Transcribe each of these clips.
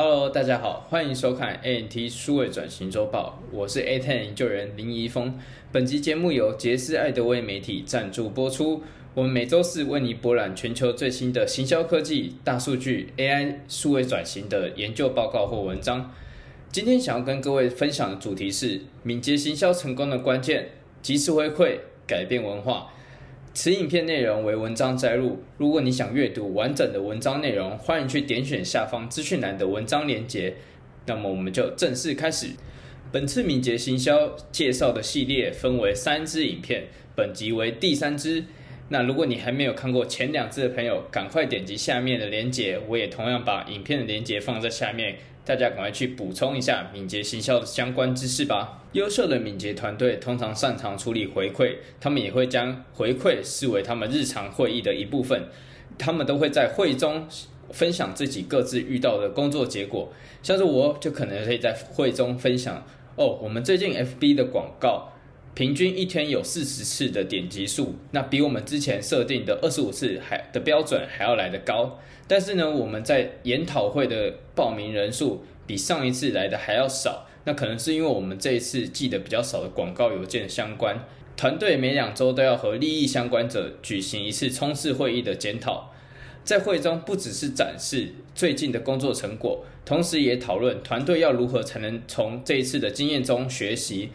Hello，大家好，欢迎收看 ANT 数位转型周报，我是 A Ten 研究员林怡峰。本集节目由杰斯艾德威媒体赞助播出。我们每周四为你博览全球最新的行销科技、大数据、AI 数位转型的研究报告或文章。今天想要跟各位分享的主题是敏捷行销成功的关键：及时回馈，改变文化。此影片内容为文章摘录。如果你想阅读完整的文章内容，欢迎去点选下方资讯栏的文章链接。那么我们就正式开始。本次敏捷行销介绍的系列分为三支影片，本集为第三支。那如果你还没有看过前两支的朋友，赶快点击下面的链接，我也同样把影片的链接放在下面。大家赶快去补充一下敏捷行销的相关知识吧。优秀的敏捷团队通常擅长处理回馈，他们也会将回馈视为他们日常会议的一部分。他们都会在会中分享自己各自遇到的工作结果。像是我就可能可以在会中分享：哦，我们最近 FB 的广告平均一天有四十次的点击数，那比我们之前设定的二十五次还的标准还要来得高。但是呢，我们在研讨会的报名人数比上一次来的还要少，那可能是因为我们这一次寄的比较少的广告邮件相关。团队每两周都要和利益相关者举行一次冲刺会议的检讨，在会中不只是展示最近的工作成果，同时也讨论团队要如何才能从这一次的经验中学习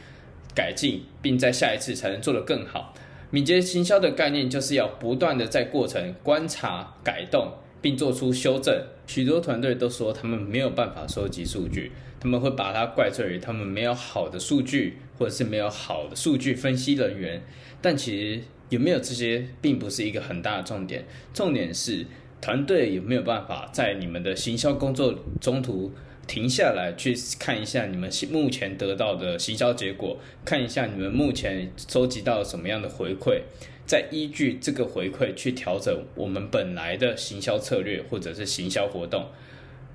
改进，并在下一次才能做得更好。敏捷行销的概念就是要不断的在过程观察改动。并做出修正。许多团队都说他们没有办法收集数据，他们会把它怪罪于他们没有好的数据，或者是没有好的数据分析人员。但其实有没有这些，并不是一个很大的重点。重点是团队有没有办法在你们的行销工作中途停下来，去看一下你们目前得到的行销结果，看一下你们目前收集到什么样的回馈。再依据这个回馈去调整我们本来的行销策略或者是行销活动。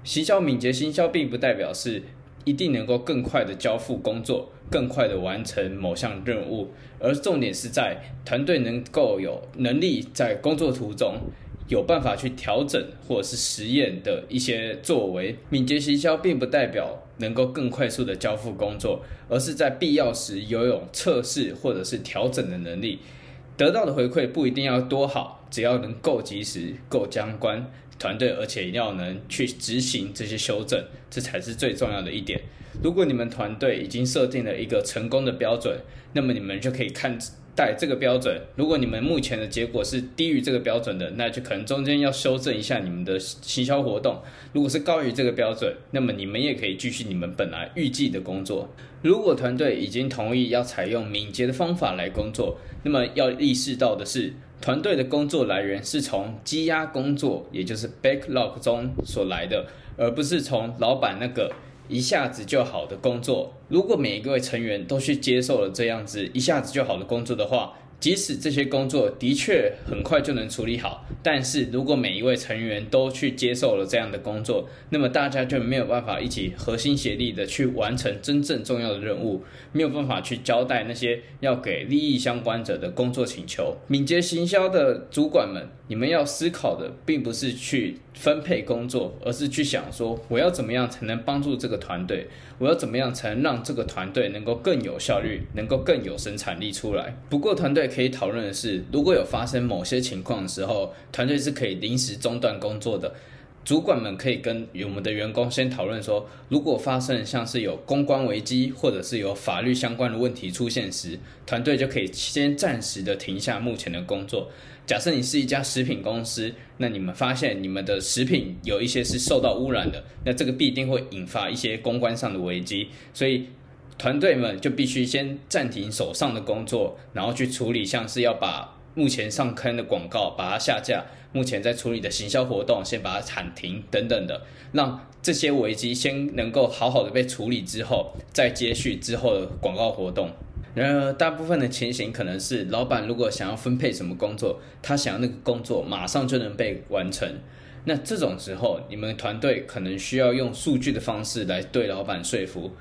行销敏捷行销并不代表是一定能够更快的交付工作，更快的完成某项任务，而重点是在团队能够有能力在工作途中有办法去调整或者是实验的一些作为。敏捷行销并不代表能够更快速的交付工作，而是在必要时拥有测试或者是调整的能力。得到的回馈不一定要多好，只要能够及时、够相关团队，而且一定要能去执行这些修正，这才是最重要的一点。如果你们团队已经设定了一个成功的标准，那么你们就可以看。带这个标准，如果你们目前的结果是低于这个标准的，那就可能中间要修正一下你们的行销活动。如果是高于这个标准，那么你们也可以继续你们本来预计的工作。如果团队已经同意要采用敏捷的方法来工作，那么要意识到的是，团队的工作来源是从积压工作，也就是 backlog 中所来的，而不是从老板那个。一下子就好的工作，如果每一位成员都去接受了这样子一下子就好的工作的话。即使这些工作的确很快就能处理好，但是如果每一位成员都去接受了这样的工作，那么大家就没有办法一起合心协力的去完成真正重要的任务，没有办法去交代那些要给利益相关者的工作请求。敏捷行销的主管们，你们要思考的并不是去分配工作，而是去想说我要怎么样才能帮助这个团队，我要怎么样才能让这个团队能够更有效率，能够更有生产力出来。不过团队。可以讨论的是，如果有发生某些情况的时候，团队是可以临时中断工作的。主管们可以跟我们的员工先讨论说，如果发生像是有公关危机，或者是有法律相关的问题出现时，团队就可以先暂时的停下目前的工作。假设你是一家食品公司，那你们发现你们的食品有一些是受到污染的，那这个必定会引发一些公关上的危机，所以。团队们就必须先暂停手上的工作，然后去处理像是要把目前上坑的广告把它下架，目前在处理的行销活动先把它喊停等等的，让这些危机先能够好好的被处理之后，再接续之后的广告活动。然而，大部分的情形可能是老板如果想要分配什么工作，他想要那个工作马上就能被完成，那这种时候你们团队可能需要用数据的方式来对老板说服。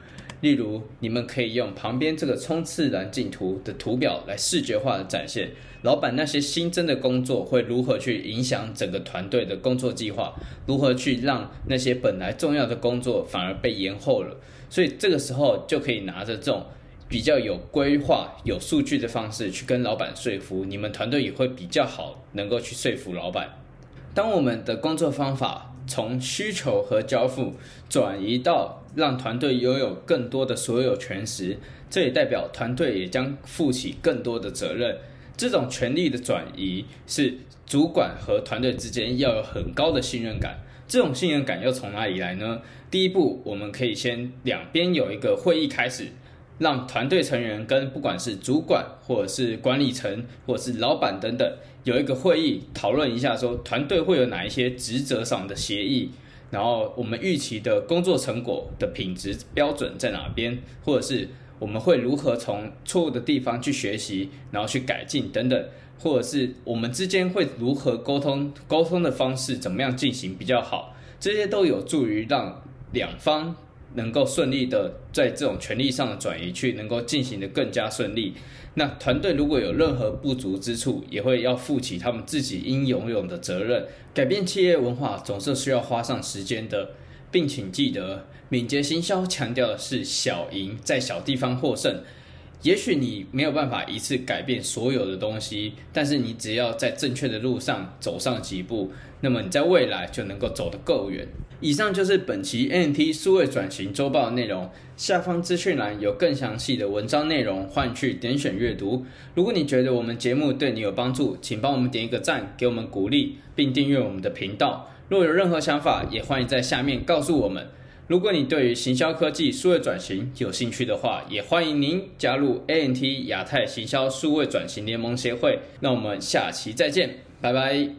例如，你们可以用旁边这个冲刺栏进图的图表来视觉化的展现老板那些新增的工作会如何去影响整个团队的工作计划，如何去让那些本来重要的工作反而被延后了。所以这个时候就可以拿着这种比较有规划、有数据的方式去跟老板说服，你们团队也会比较好，能够去说服老板。当我们的工作方法从需求和交付转移到让团队拥有更多的所有权时，这也代表团队也将负起更多的责任。这种权力的转移是主管和团队之间要有很高的信任感。这种信任感又从哪里来呢？第一步，我们可以先两边有一个会议开始。让团队成员跟不管是主管或者是管理层或者是老板等等有一个会议讨论一下，说团队会有哪一些职责上的协议，然后我们预期的工作成果的品质标准在哪边，或者是我们会如何从错误的地方去学习，然后去改进等等，或者是我们之间会如何沟通，沟通的方式怎么样进行比较好，这些都有助于让两方。能够顺利的在这种权力上的转移去能够进行的更加顺利。那团队如果有任何不足之处，也会要负起他们自己应拥有的责任。改变企业文化总是需要花上时间的，并请记得，敏捷行销强调的是小赢，在小地方获胜。也许你没有办法一次改变所有的东西，但是你只要在正确的路上走上几步，那么你在未来就能够走得够远。以上就是本期 NT 数位转型周报的内容，下方资讯栏有更详细的文章内容，欢迎去点选阅读。如果你觉得我们节目对你有帮助，请帮我们点一个赞，给我们鼓励，并订阅我们的频道。若有任何想法，也欢迎在下面告诉我们。如果你对于行销科技数位转型有兴趣的话，也欢迎您加入 ANT 亚太行销数位转型联盟协会。那我们下期再见，拜拜。